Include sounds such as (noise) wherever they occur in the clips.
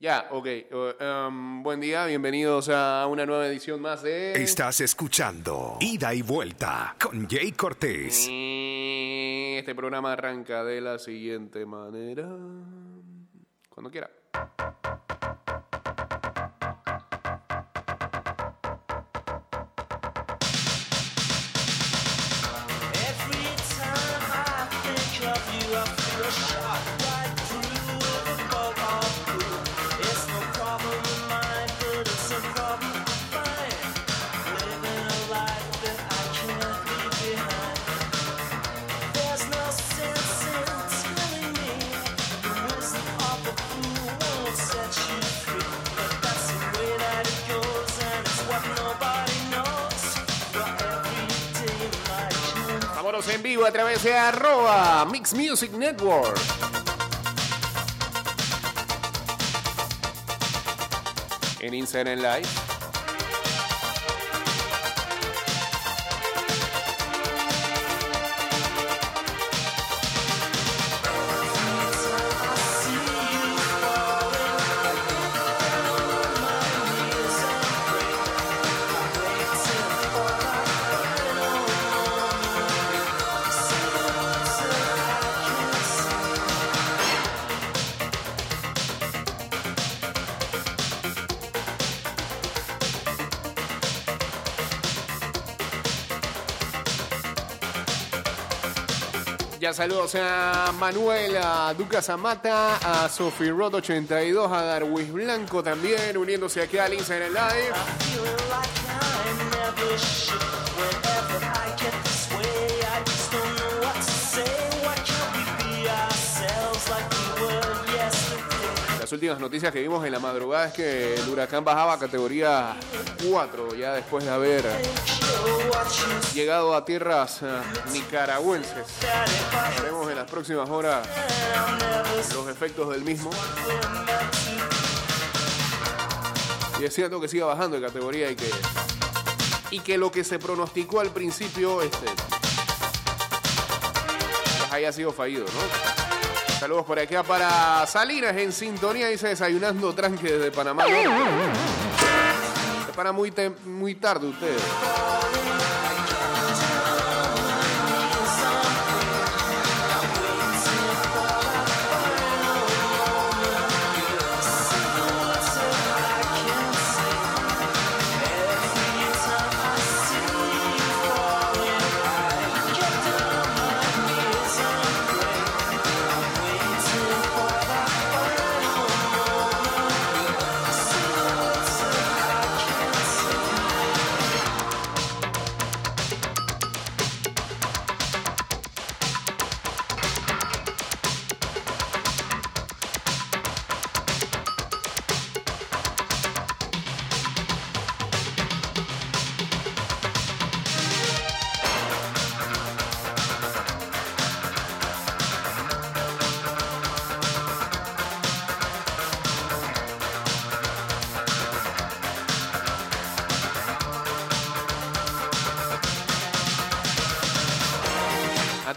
Ya, ok. Um, buen día, bienvenidos a una nueva edición más de... Estás escuchando Ida y Vuelta con Jay Cortés. Este programa arranca de la siguiente manera. Cuando quiera. A través de arroba Mix Music Network. En Instagram Live. Saludos a Manuel, a Ducas Amata, a Sophie Rod 82, a Darwis Blanco también, uniéndose aquí al Instagram Live. Las últimas noticias que vimos en la madrugada es que el huracán bajaba a categoría 4 ya después de haber llegado a tierras eh, nicaragüenses. Veremos en las próximas horas los efectos del mismo. Y es cierto que siga bajando de categoría y que, y que lo que se pronosticó al principio este, pues haya sido fallido, ¿no? Saludos por acá para Salinas en sintonía, dice desayunando tranque desde Panamá. Para muy, muy tarde ustedes.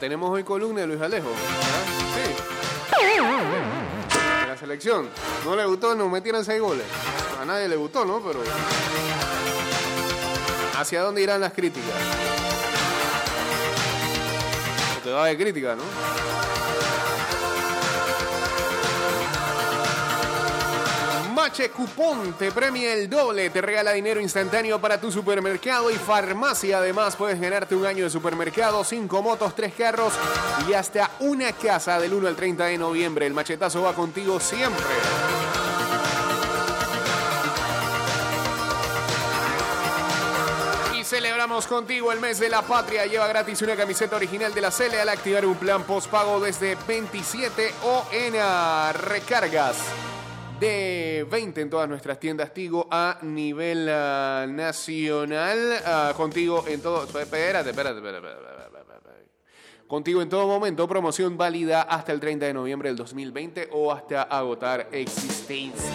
Tenemos hoy columna de Luis Alejo. ¿Ah? Sí. La selección. No le gustó, nos metieron seis goles. A nadie le gustó, ¿no? Pero. ¿Hacia dónde irán las críticas? Porque va a haber crítica, ¿no? Mache Cupón te premia el doble, te regala dinero instantáneo para tu supermercado y farmacia. Además, puedes ganarte un año de supermercado, cinco motos, tres carros y hasta una casa del 1 al 30 de noviembre. El machetazo va contigo siempre. Y celebramos contigo el mes de la patria. Lleva gratis una camiseta original de la Cele al activar un plan postpago desde 27 o en ah, recargas de 20 en todas nuestras tiendas Tigo a nivel ah, nacional. Ah, contigo en todo. Espérate, espérate, espérate, espérate, espérate, espérate, espérate. Contigo en todo momento, promoción válida hasta el 30 de noviembre del 2020 o hasta agotar existencia.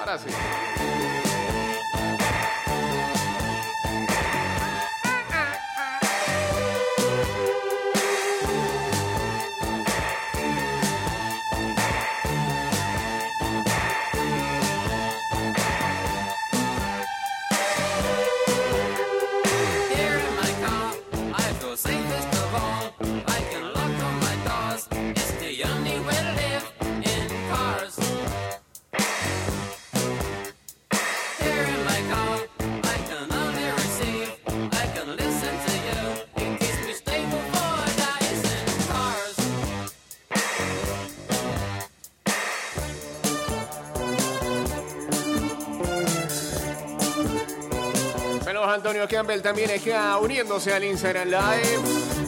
Ahora sí. Antonio Campbell también está uniéndose al Instagram Live.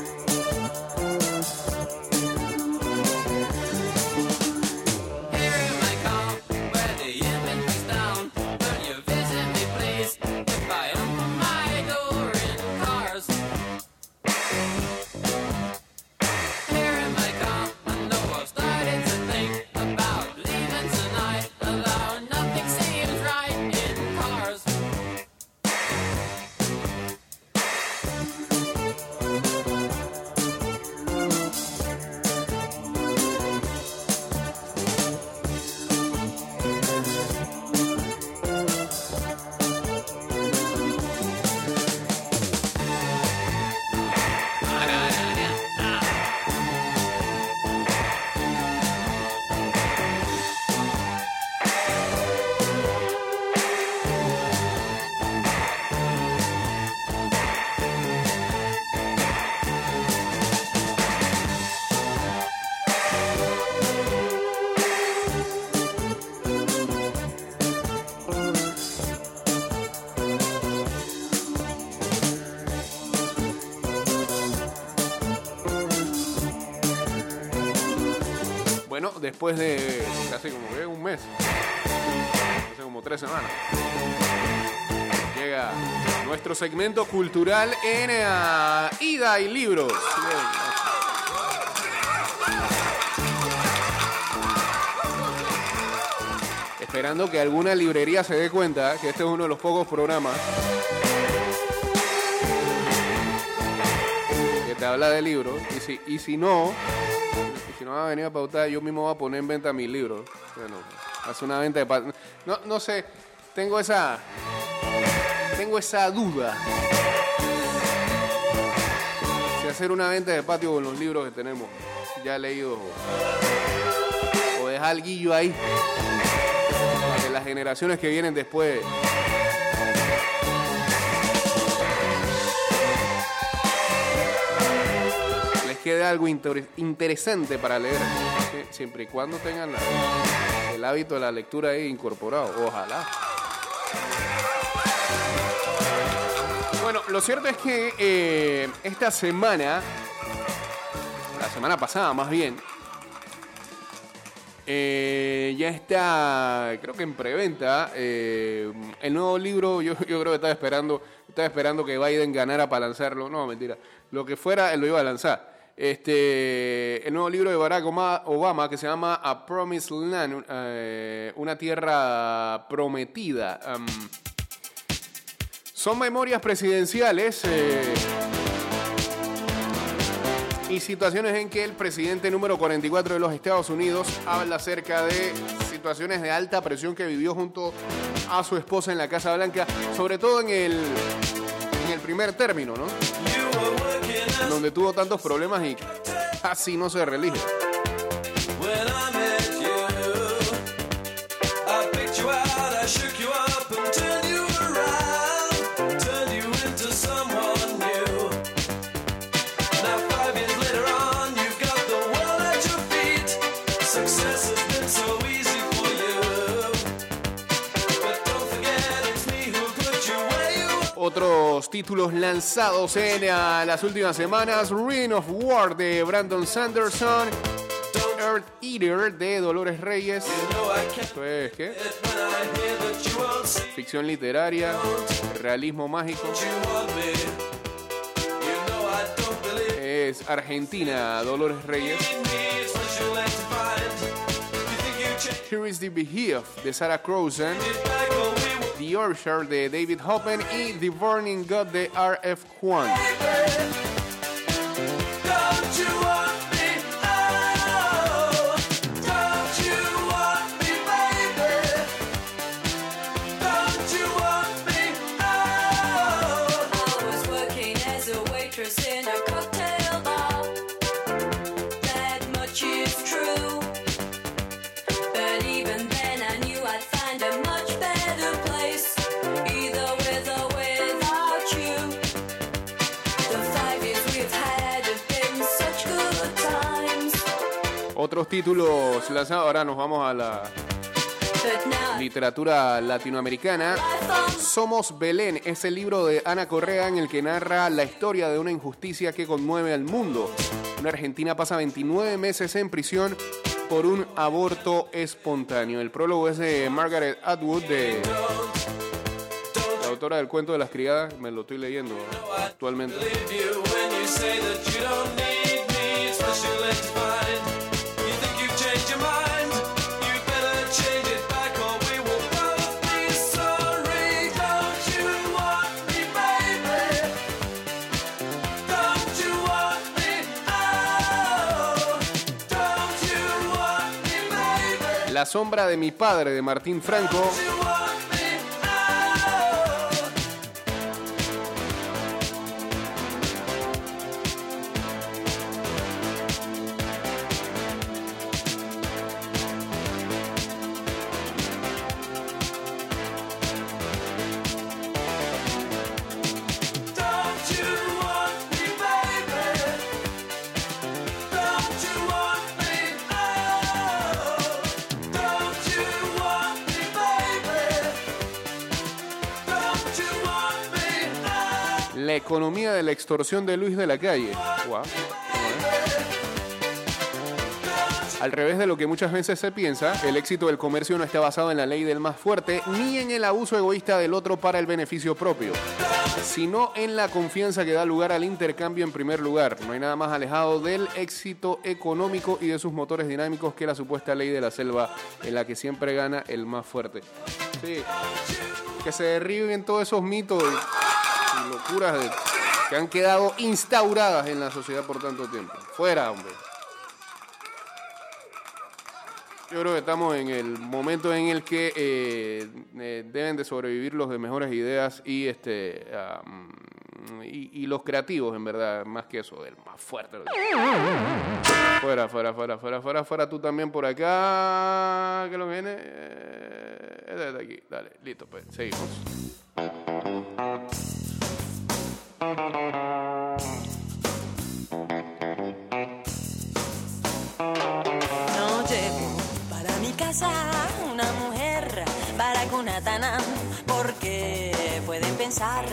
Después de casi como que un mes, hace como tres semanas, llega nuestro segmento cultural en eh, Ida y Libros. Esperando que alguna librería se dé cuenta que este es uno de los pocos programas que te habla de libros. Y si, y si no, si no va a venir a pautar, yo mismo voy a poner en venta mis libros. Bueno, hace una venta de no, no sé, tengo esa. Tengo esa duda. Si hacer una venta de patio con los libros que tenemos, ya leídos. O dejar el guillo ahí. Para que las generaciones que vienen después. Les quede algo inter- interesante para leer. Sie- Siempre y cuando tengan el hábito de la lectura ahí incorporado. Ojalá. Bueno, lo cierto es que eh, esta semana, la semana pasada más bien, eh, ya está, creo que en preventa, eh, el nuevo libro, yo, yo creo que estaba esperando, estaba esperando que Biden ganara para lanzarlo, no, mentira, lo que fuera, él lo iba a lanzar. Este, el nuevo libro de Barack Obama que se llama A Promised Land, eh, una tierra prometida. Am, son memorias presidenciales eh, y situaciones en que el presidente número 44 de los Estados Unidos habla acerca de situaciones de alta presión que vivió junto a su esposa en la Casa Blanca, sobre todo en el, en el primer término, ¿no? Donde tuvo tantos problemas y casi no se reelige. Títulos lanzados en ah, las últimas semanas: Ring of War de Brandon Sanderson, Earth Eater de Dolores Reyes. Esto es, ¿qué? won't see Ficción literaria, realismo mágico. Es Argentina, Dolores Reyes. Here is the Behemoth de Sarah were The Orchard de David Hoppen y The Burning God de R.F. Juan. Otros títulos lanzados. Ahora nos vamos a la, literatura latinoamericana. Somos Belén es el libro de Ana Correa en el que narra la historia de una injusticia que conmueve al mundo. Una argentina pasa 29 meses en prisión por un aborto espontáneo. El prólogo es de Margaret Atwood, de la autora del cuento de las criadas. Me lo estoy leyendo actualmente. La sombra de mi padre, de Martín Franco. Extorsión de Luis de la Calle. Al revés de lo que muchas veces se piensa, el éxito del comercio no está basado en la ley del más fuerte ni en el abuso egoísta del otro para el beneficio propio, sino en la confianza que da lugar al intercambio en primer lugar. No hay nada más alejado del éxito económico y de sus motores dinámicos que la supuesta ley de la selva en la que siempre gana el más fuerte. Sí, que se derriben todos esos mitos y locuras de- que han quedado instauradas en la sociedad por tanto tiempo. Fuera, hombre. Yo creo que estamos en el momento en el que eh, eh, deben de sobrevivir los de mejores ideas y este y, los creativos, en verdad, más que eso, del más fuerte. Fuera, fuera, fuera, fuera, fuera, fuera, tú también por acá. ¿Qué es lo que viene? Eh, este de aquí, dale, listo, pues, seguimos. No llevo para mi casa una mujer para Kunatanam porque pueden pensar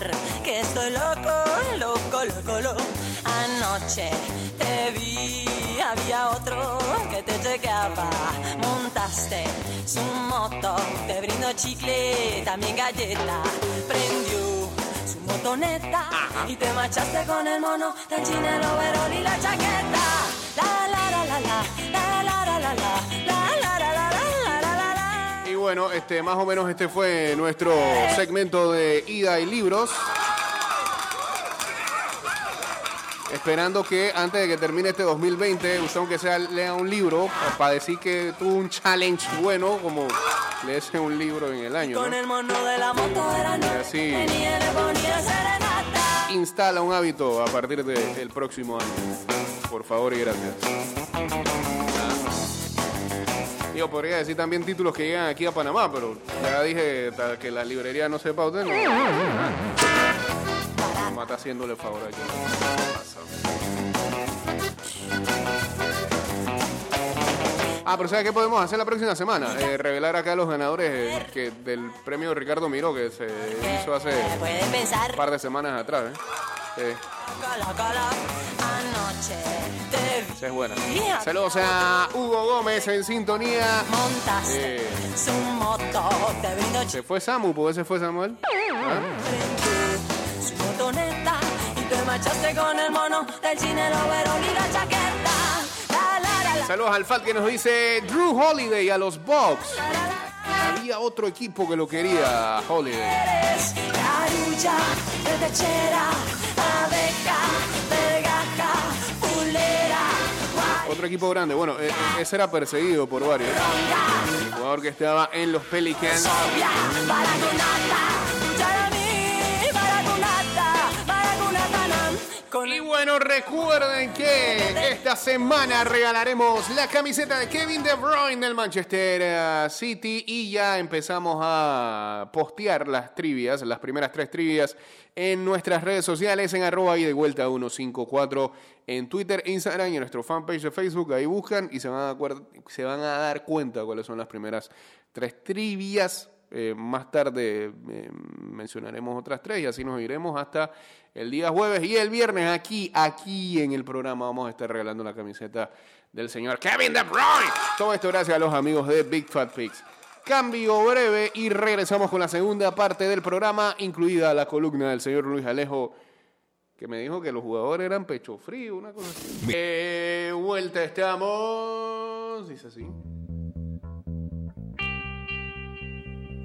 que estoy loco, loco, loco, loco. Anoche te vi, había otro que te chequeaba. Montaste su moto, te brindó chicle, también galleta. Prendió motoneta y te marchaste con el mono del chinelo, verón y la chaqueta. La la la la la, la la la la la, la la la la la la la la. Y bueno, este, más o menos este fue nuestro segmento de ida y libros. Esperando que antes de que termine este 2020, usted aunque sea lea un libro para decir que tuvo un challenge bueno, como leerse un libro en el año. Con el mono de la moto era no, Y así. Instala un hábito a partir del próximo año. Por favor y gracias. Yo podría decir también títulos que llegan aquí a Panamá, pero ya dije que la librería no sepa usted, no. Está haciéndole favor aquí. Ah, pero ¿sabes qué podemos hacer la próxima semana? Eh, revelar acá a los ganadores eh, que del premio Ricardo Miró que se hizo hace un par de semanas atrás. ¿eh? Eh, esa es buena. Saludos a Hugo Gómez en sintonía. Montaste su moto, ¿Se fue Samu? ¿Por qué se fue Samuel? ¿Ah? Su motoneta y te marchaste con el mono del y la chaqueta. La la la la. Saludos al Fat que nos dice Drew Holiday a los Bucks. Había otro equipo que lo quería, Holiday. Eres carulla, retechera, abeja, vergaja, pulera, Otro equipo grande. Bueno, eh, eh, ese era perseguido por varios. El jugador que estaba en los Pelicans. Bueno, recuerden que esta semana regalaremos la camiseta de Kevin De Bruyne del Manchester eh, City y ya empezamos a postear las trivias, las primeras tres trivias en nuestras redes sociales en arroba y de vuelta 154 en Twitter, Instagram y en nuestro fanpage de Facebook. Ahí buscan y se van a, se van a dar cuenta cuáles son las primeras tres trivias. Eh, más tarde eh, mencionaremos otras tres y así nos iremos hasta el día jueves y el viernes aquí, aquí en el programa vamos a estar regalando la camiseta del señor Kevin De Bruyne. Todo esto gracias a los amigos de Big Fat Pigs. Cambio breve y regresamos con la segunda parte del programa, incluida la columna del señor Luis Alejo, que me dijo que los jugadores eran pecho frío, una cosa así. Eh, vuelta estamos. Dice así.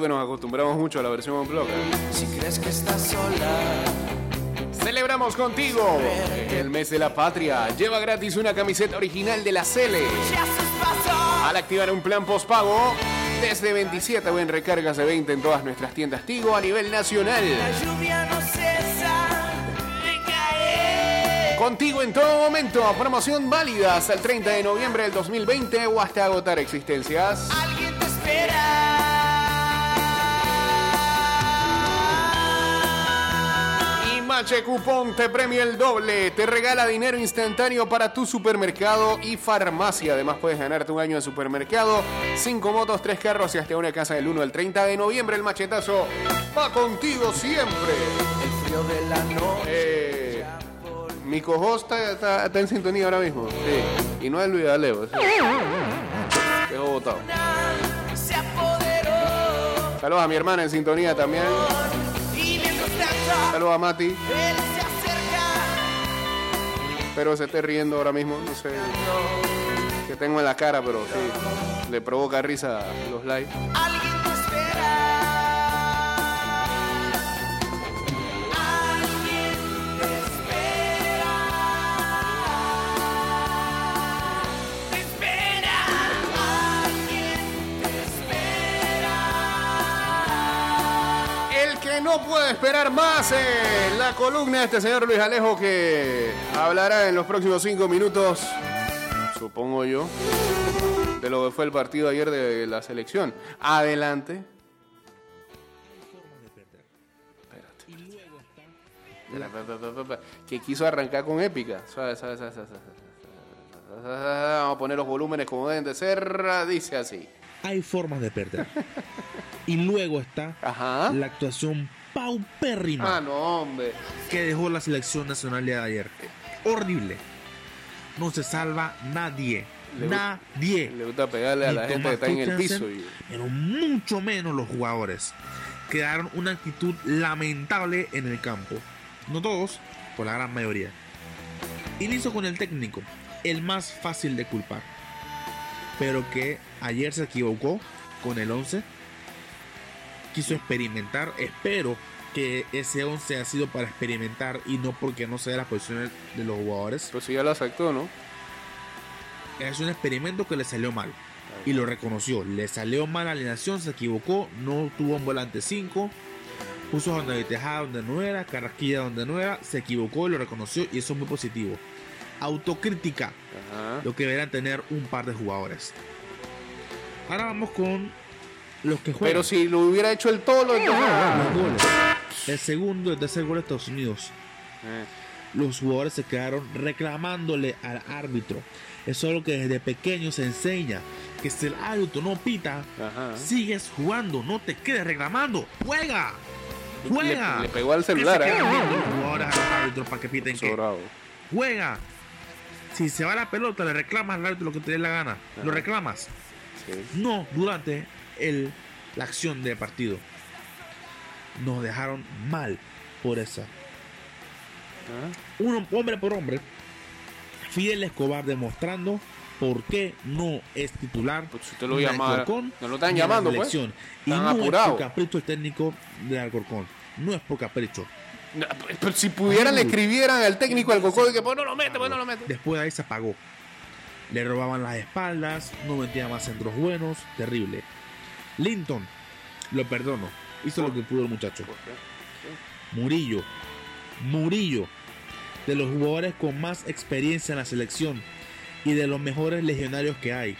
Creo que nos acostumbramos mucho a la versión on block. Si crees que estás sola, Celebramos contigo el mes de la patria. Lleva gratis una camiseta original de la Cele. Al activar un plan postpago desde 27 o en recargas de 20 en todas nuestras tiendas Tigo a nivel nacional. lluvia no cesa de caer. Contigo en todo momento. Promoción válida hasta el 30 de noviembre del 2020 o hasta agotar existencias. Mache Cupón te premia el doble. Te regala dinero instantáneo para tu supermercado y farmacia. Además puedes ganarte un año de supermercado, cinco motos, tres carros y hasta una casa del 1 al 30 de noviembre. El machetazo va contigo siempre. El frío de la noche. Eh, mi cohost está, está- en sintonía ahora mismo. Sí. Y no es Luis Alevo. sí. Quedó apoderó. Saludos a mi hermana en sintonía también. Saludos a Mati. él se acerca. Espero se esté riendo ahora mismo. No sé qué tengo en la cara, pero sí. Le provoca risa los live. Alguien te espera. No puede esperar más es la columna de este señor Luis Alejo que hablará en los próximos cinco minutos, supongo yo, de lo que fue el partido ayer de la selección. Adelante. Que quiso arrancar con épica. Vamos a poner los volúmenes como deben de ser. Dice así. hay formas de perder. y luego está Ajá. la actuación paupérrima Ah, no, hombre. que dejó la selección nacional de ayer. Horrible. No se salva nadie. Le nadie. Le gusta pegarle a la gente que está en el piso. y- Pero mucho menos los jugadores. Quedaron una actitud lamentable en el campo. No todos, por la gran mayoría. Inicio con el técnico, el más fácil de culpar. Pero que ayer se equivocó con el 11. Quiso experimentar. Espero que ese 11 ha sido para experimentar y no porque no sea las posiciones de los jugadores. Pues sí, ya lo aceptó, ¿no? Es un experimento que le salió mal. Y lo reconoció. Le salió mal la alineación, se equivocó, no tuvo un volante 5. Puso a David Tejada donde no era, Carrasquilla donde no era, se equivocó y lo reconoció y eso es muy positivo. Autocrítica, Ajá. lo que deberán tener un par de jugadores. Ahora vamos con los que juegan. Pero si lo hubiera hecho el tolo, entonces. los goles. El segundo y el tercer gol de Estados Unidos. Eh, los jugadores se quedaron reclamándole al árbitro. Eso es lo que desde pequeño se enseña. Que si el árbitro no pita, Ajá. sigues jugando, no te quedes reclamando. ¡Juega! ¡Juega! Le, le pegó al celular, ¿eh? los jugadores a los árbitros para que piten que. ¡Juega! Si se va la pelota, le reclamas al árbitro lo que te dé la gana. Lo reclamas. No durante el, la acción de partido. Nos dejaron mal por esa. Ah, uno, hombre por hombre, Fidel Escobar demostrando por qué no es titular. Pues si usted lo Alcorcón, no lo están llamando, pues. Y no apurados. es por capricho el técnico de Alcorcón. No es por capricho. No, Pero si pudieran, le escribieran al técnico del Cocó de que pues no lo mete, pues no lo mete. Después de ahí se apagó. Le robaban las espaldas, no metía más centros buenos, terrible. Linton, lo perdono, hizo lo que pudo el muchacho. Murillo, Murillo, de los jugadores con más experiencia en la selección y de los mejores legionarios que hay.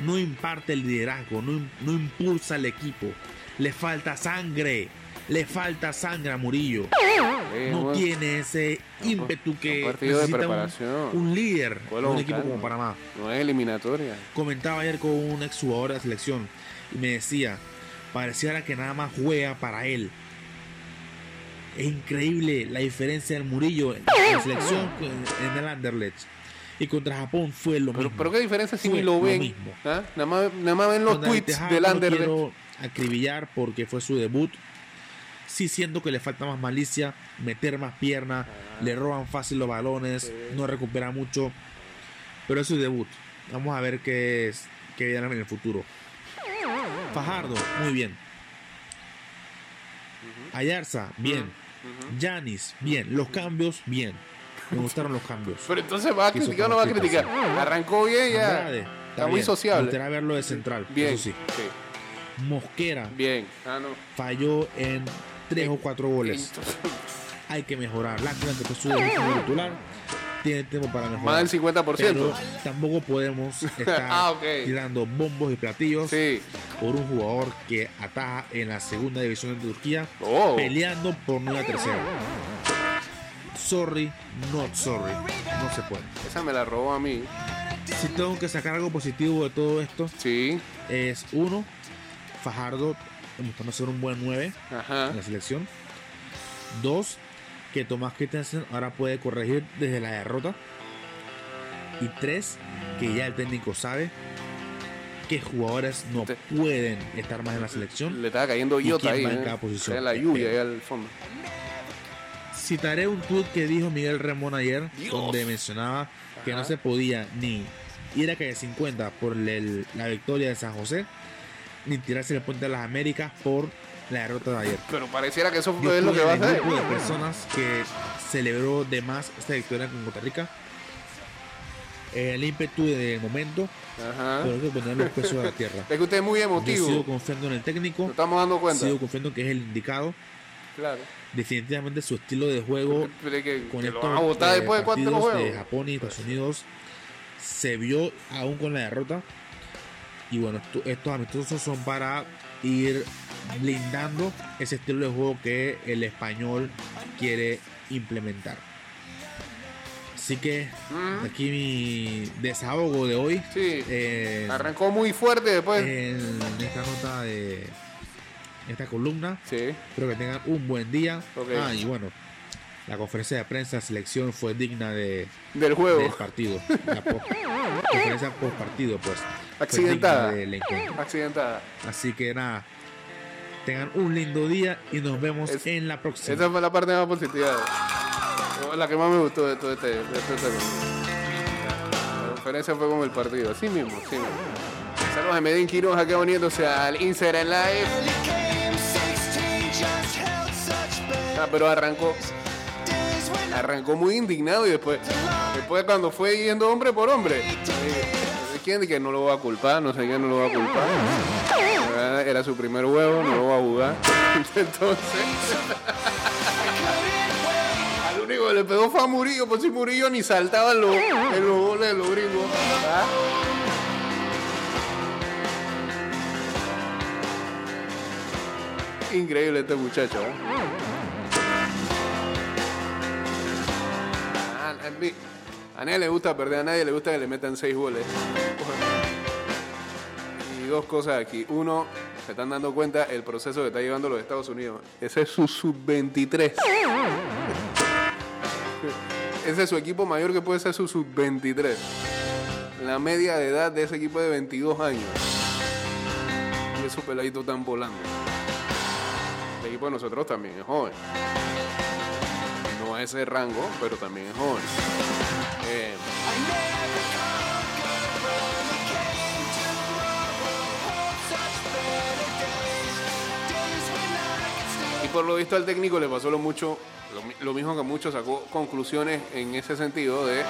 No imparte el liderazgo, no, no impulsa al equipo. Le falta sangre, le falta sangre a Murillo no bueno, tiene ese ímpetu que necesita un- líder de un equipo como. Panamá. No es eliminatoria. Comentaba ayer con un ex jugador de la selección y me decía, pareciera que nada más juega para él. Es increíble la diferencia del Murillo en la selección en el Anderlecht. Y contra Japón fue lo Pero, mismo. pero qué diferencia si ni lo ven. mismo. ¿Ah? Nada, más, nada más ven los tweets del no Anderlecht. quiero acribillar porque fue su debut. Sí siento que le falta más malicia, meter más pierna, Ah. le roban fácil los balones, no recupera mucho. Pero es su debut. Vamos a ver qué es qué viene en el futuro. Fajardo, muy bien. Ayarza, bien. Yanis, bien. Los cambios, bien. Me gustaron los cambios. Pero entonces va a criticar o no va a criticar. Arrancó bien ya. Andrade, Está muy bien. sociable. Me verlo de central, Bien. eso sí. sí. Mosquera Bien. Ah, no. falló en tres o cuatro goles. Entonces, Hay que mejorar. Lástima que titular. Tiene tiempo para mejorar. Más del 50%. Pero tampoco podemos (laughs) estar Ah, tirando bombos y platillos Sí. por un jugador que ataja en la segunda división de Turquía, Oh. peleando por no ir a tercera. Sorry, not sorry. No se puede. Esa me la robó a mí. Si tengo que sacar algo positivo de todo esto, Sí. es uno, Fajardo demostrando ser un buen 9 Ajá. en la selección. Dos, que Tomás Christensen ahora puede corregir desde la derrota. Y tres, que ya el técnico sabe que jugadores no pueden estar más en la selección. Le estaba cayendo ¿Y iota ahí. en ¿eh? cada posición? La lluvia ahí al fondo. Citaré un tweet que dijo Miguel Remón ayer, Dios. donde mencionaba que no se podía ni ir a calle 50 por el- la victoria de San José, ni tirarse el puente de las Américas por la derrota de ayer. Pero pareciera que eso Yo es lo que va a hacer. grupo de personas que celebró de más esta victoria con Costa Rica. El ímpetu del momento, Ajá. pero hay que poner los pesos a la tierra. Es que usted es muy Yo sigo emotivo. confiando en el técnico, Nos estamos dando cuenta. sigo confiando que es el indicado. Claro. Definitivamente su estilo de juego que, con que lo estos a votar eh, después de de Japón y Estados Unidos se vio aún con la derrota. Y bueno, esto- estos amistosos son para ir blindando ese estilo de juego que el español quiere implementar. Así que Mm. aquí mi desahogo de hoy. Sí. eh, Arrancó muy fuerte después. en esta nota de esta columna. sí. Espero que tengan un buen día. Ok. Ah, y bueno, la conferencia de prensa de selección fue digna de, Del juego. del partido. La post- conferencia post partido, pues. fue Accidentada. digna del encuentro. Accidentada. Así que nada, tengan un lindo día y nos vemos Es- en la próxima. Esa fue la parte más positiva. La que más me gustó de todo este, de este tema. La conferencia fue como el partido. Así mismo, así mismo. Saludos a Medellín Quiroz acá uniéndose al Instagram Live. Ah, pero arrancó. Arrancó muy indignado y después, después cuando fue yendo hombre por hombre, eh, ¿quién que no lo va a culpar? No sé quién no lo va a culpar. Era- su primer huevo, no lo va a jugar. (laughs) Entonces, al único que le pegó fue a Murillo, por si Murillo ni saltaba en los, los goles de los gringos. Increíble este muchacho. ¿eh? Mí- a nadie le gusta perder, a nadie le gusta que le metan seis goles. Y dos cosas aquí. Uno, se están dando cuenta el proceso que está llevando los Estados Unidos. Ese es su sub-23. Ese es su equipo mayor que puede ser su sub-23. La media de edad de ese equipo es de 22 años. Y esos peladitos están volando. El equipo de nosotros también es joven ese rango, pero también es joven. Eh, y por lo visto al técnico le pasó lo mucho, lo, lo mismo que a muchos, sacó conclusiones en ese sentido de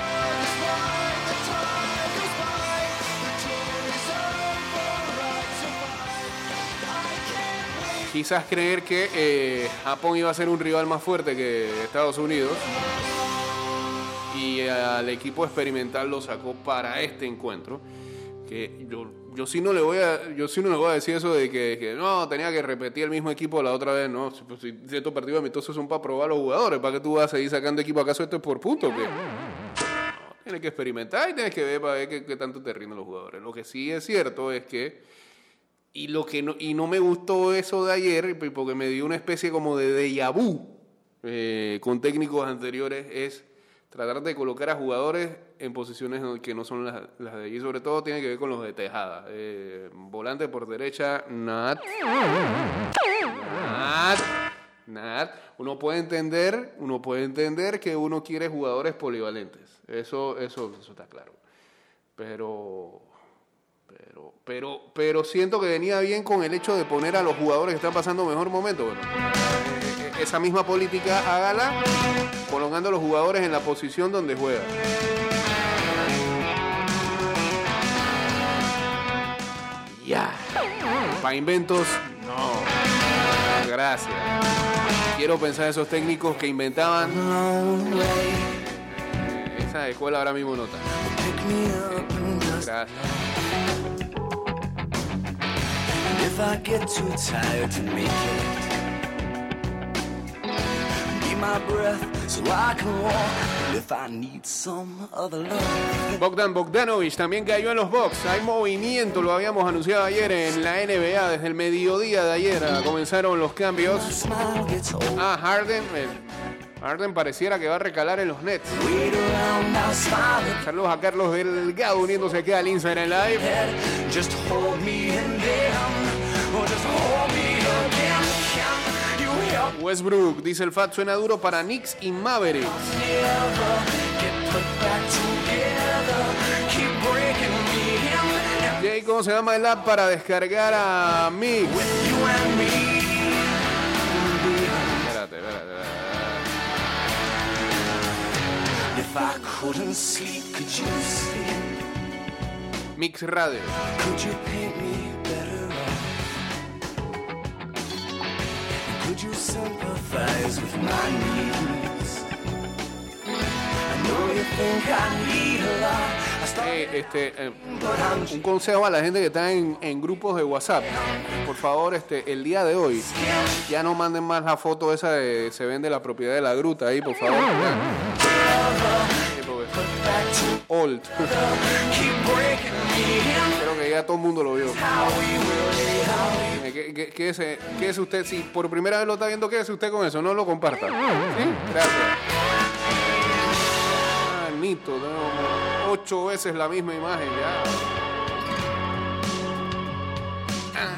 quizás creer que eh, Japón iba a ser un rival más fuerte que Estados Unidos. Y al equipo experimental lo sacó para este encuentro que yo, yo sí no le voy a yo sí no le voy a decir eso de que, que no tenía que repetir el mismo equipo la otra vez no. Si, pues, si estos partidos amistosos son para probar a los jugadores para que tú vas a seguir sacando equipo acaso esto es por punto o qué? No, tienes que experimentar y tienes que ver para ver qué tanto te rinden los jugadores. Lo que sí es cierto es que y lo que no, y no me gustó eso de ayer porque me dio una especie como de déjà vu eh, con técnicos anteriores es tratar de colocar a jugadores en posiciones que no son las, las de allí. Sobre todo tiene que ver con los de Tejada. Eh, volante por derecha, Nat. Nat. Nat. Uno puede entender, uno puede entender que uno quiere jugadores polivalentes. Eso, eso, eso está claro. Pero, pero, pero, pero siento que venía bien con el hecho de poner a los jugadores que están pasando mejor momento. Bueno, eh, esa misma política hágala colocando a los jugadores en la posición donde juegan. Ya. Para inventos, no. Gracias. Quiero pensar esos técnicos que inventaban. Eh, Esa escuela ahora mismo no está. Gracias. If I get too tired to make it, my breath so I can walk. And if I need some other love, Bogdan Bogdanovich también cayó en los box. Hay movimiento, lo habíamos anunciado ayer en la NBA. Desde el mediodía de ayer ah, comenzaron los cambios. Ah, Harden. eh, Harden pareciera que va a recalar en los Nets. Saludos a Carlos Delgado uniéndose aquí al Instagram Live. Westbrook, dice el Fat, suena duro para Knicks y Mavericks. Jay, ¿cómo se llama el app para descargar a Mix? Espérate, espérate? Mix Radio. Could you sympathize with my needs? I know you think I need a lot. I start, Eh, este, eh, un consejo a la gente que está en, en grupos de WhatsApp. Por favor, este, el día de hoy, ya no manden más la foto esa de se vende la propiedad de la gruta ahí, por favor. Old. Creo que ya todo el mundo lo vio. Eh, ¿Qué, qué, quédese, quédese usted, si por primera vez lo está viendo, quédese usted con eso, no lo comparta. ¿Sí? Gracias. Ah, Nito, no, ocho veces la misma imagen, ya. Ah.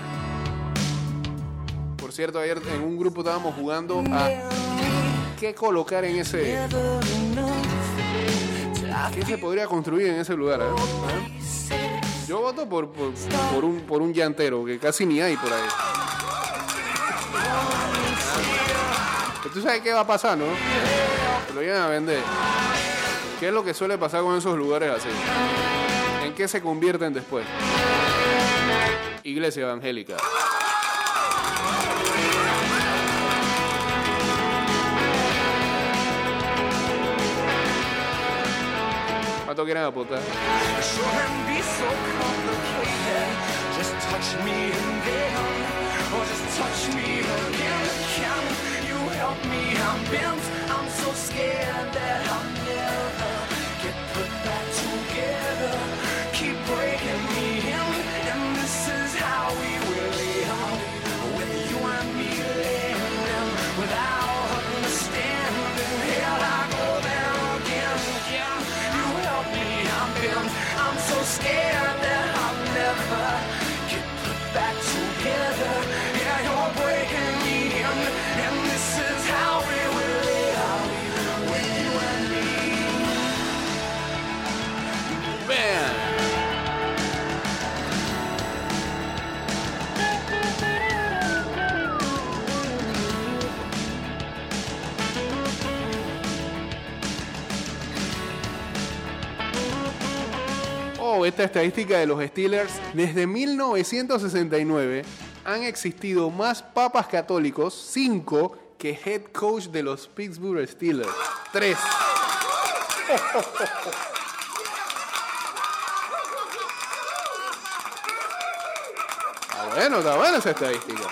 Por cierto, ayer en un grupo estábamos jugando a qué colocar en ese, qué se podría construir en ese lugar. eh? Yo voto por, por, por un, por un llantero, que casi ni hay por ahí. ¿Tú sabes qué va a pasar, no? Lo llegan a vender. ¿Qué es lo que suele pasar con esos lugares así? ¿En qué se convierten después? Iglesia evangélica. ¿Cuánto quieren apuntar? I'm bent, I'm so scared that I'm never scared esta estadística de los Steelers. Desde 1969 han existido más papas católicos, 5, que head coach de los Pittsburgh Steelers. 3. Está bueno, está buena esa estadística.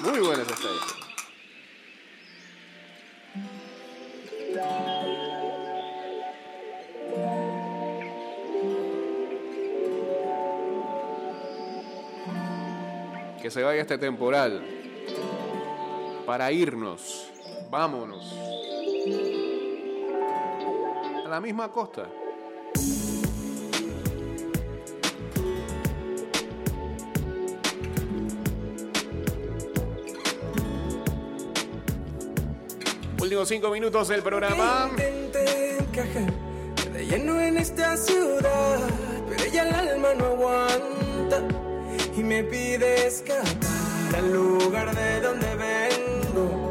Muy buena esa estadística. Que se vaya este temporal. Para irnos. Vámonos. A la misma costa. Últimos cinco minutos del programa. Y me pide escapar al lugar de donde vengo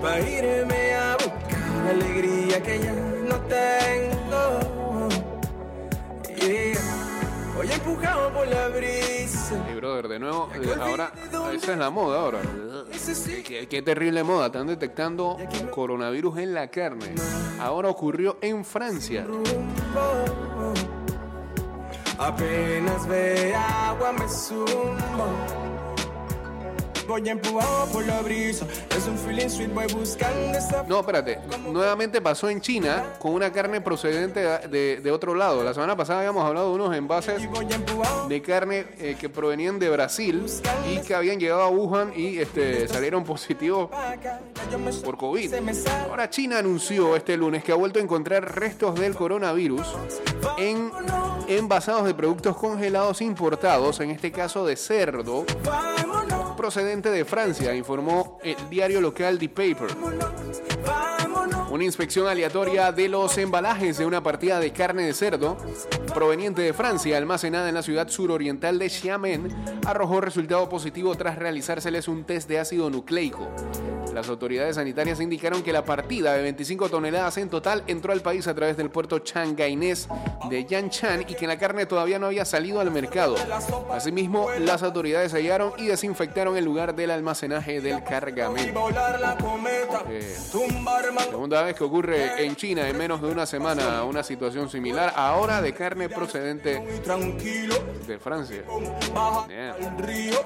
para irme a buscar la alegría que ya no tengo. Yeah. Hoy empujado por la brisa. Sí, brother, de nuevo, ahora, esa es la moda ahora. Qué, qué terrible moda, están detectando coronavirus en la carne. Ahora ocurrió en Francia. Apenas ve agua me sumo. Voy empujado por la brisa. Es un feeling sweet, voy buscando esa. No, espérate, nuevamente pasó en China con una carne procedente de, de otro lado. La semana pasada habíamos hablado de unos envases de carne eh, que provenían de Brasil y que habían llegado a Wuhan y este, salieron positivos por COVID. Ahora China anunció este lunes que ha vuelto a encontrar restos del coronavirus en envasados de productos congelados importados, en este caso de cerdo, Vámonos, procedente de Francia, informó el diario local The Paper. Una inspección aleatoria de los embalajes de una partida de carne de cerdo proveniente de Francia, almacenada en la ciudad suroriental de Xiamen, arrojó resultado positivo tras realizárseles un test de ácido nucleico. Las autoridades sanitarias indicaron que la partida de 25 toneladas en total entró al país a través del puerto changainés de Yanchan y que la carne todavía no había salido al mercado. Asimismo, las autoridades hallaron y desinfectaron el lugar del almacenaje del cargamento. Eh. Vez que ocurre en China en menos de una semana una situación similar, ahora de carne procedente de Francia. Baja Yeah. al río.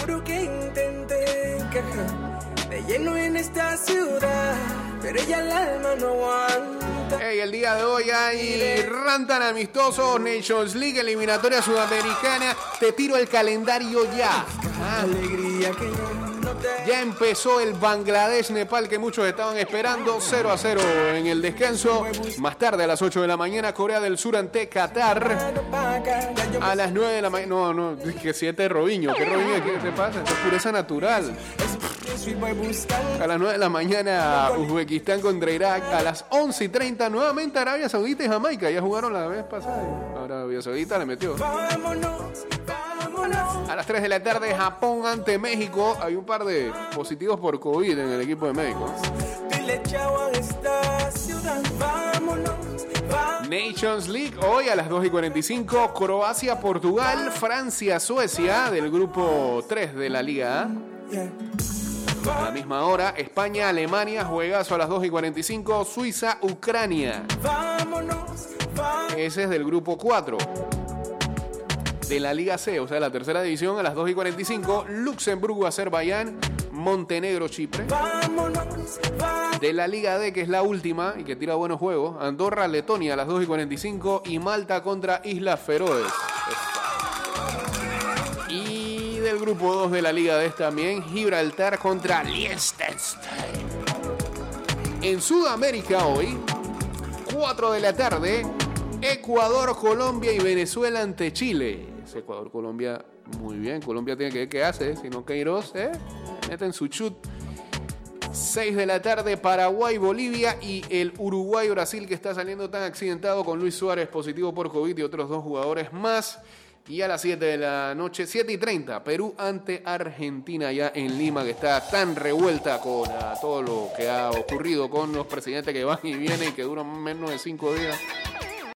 Juro que intenté encajar de lleno en esta ciudad, pero ella el alma no aguanta. Hey, el día de hoy hay rantan amistosos, Nations League, eliminatoria sudamericana. Te tiro el calendario ya. Ah, Alegría que ya empezó el Bangladesh-Nepal que muchos estaban esperando. 0 a 0 en el descanso. Más tarde, a las 8 de la mañana, Corea del Sur ante Qatar. A las 9 de la mañana. No, no, que siete Robiño. ¿Qué Robiño? ¿Qué te pasa? Esto es pureza natural. A las 9 de la mañana, Uzbekistán contra Irak. A las 11 y 30, nuevamente Arabia Saudita y Jamaica. Ya jugaron la vez pasada. Ahora Arabia Saudita le metió. A las 3 de la tarde, Japón ante México. Hay un par de positivos por COVID en el equipo de México. Nations League hoy a las 2 y 45. Croacia, Portugal, Francia, Suecia del grupo 3 de la Liga A. La misma hora, España, Alemania, juegazo a las 2 y 45. Suiza, Ucrania. Ese es del grupo 4 de la Liga C, o sea, la tercera división a las 2 y 45. Luxemburgo, Azerbaiyán, Montenegro, Chipre. De la Liga D, que es la última y que tira buenos juegos. Andorra, Letonia a las 2 y 45. Y Malta contra Islas Feroes. Y del grupo 2 de la Liga D también, Gibraltar contra Liechtenstein. En Sudamérica hoy, 4 de la tarde, Ecuador, Colombia y Venezuela ante Chile. Ecuador, Colombia, muy bien. Colombia tiene que ver qué hace, si no Queiroz, ¿eh? Meten su chut. 6 de la tarde, Paraguay, Bolivia y el Uruguay, Brasil, que está saliendo tan accidentado con Luis Suárez positivo por COVID y otros dos jugadores más. Y a las 7 de la noche, 7 y 30, Perú ante Argentina ya en Lima, que está tan revuelta con ah, todo lo que ha ocurrido con los presidentes que van y vienen y que duran menos de 5 días.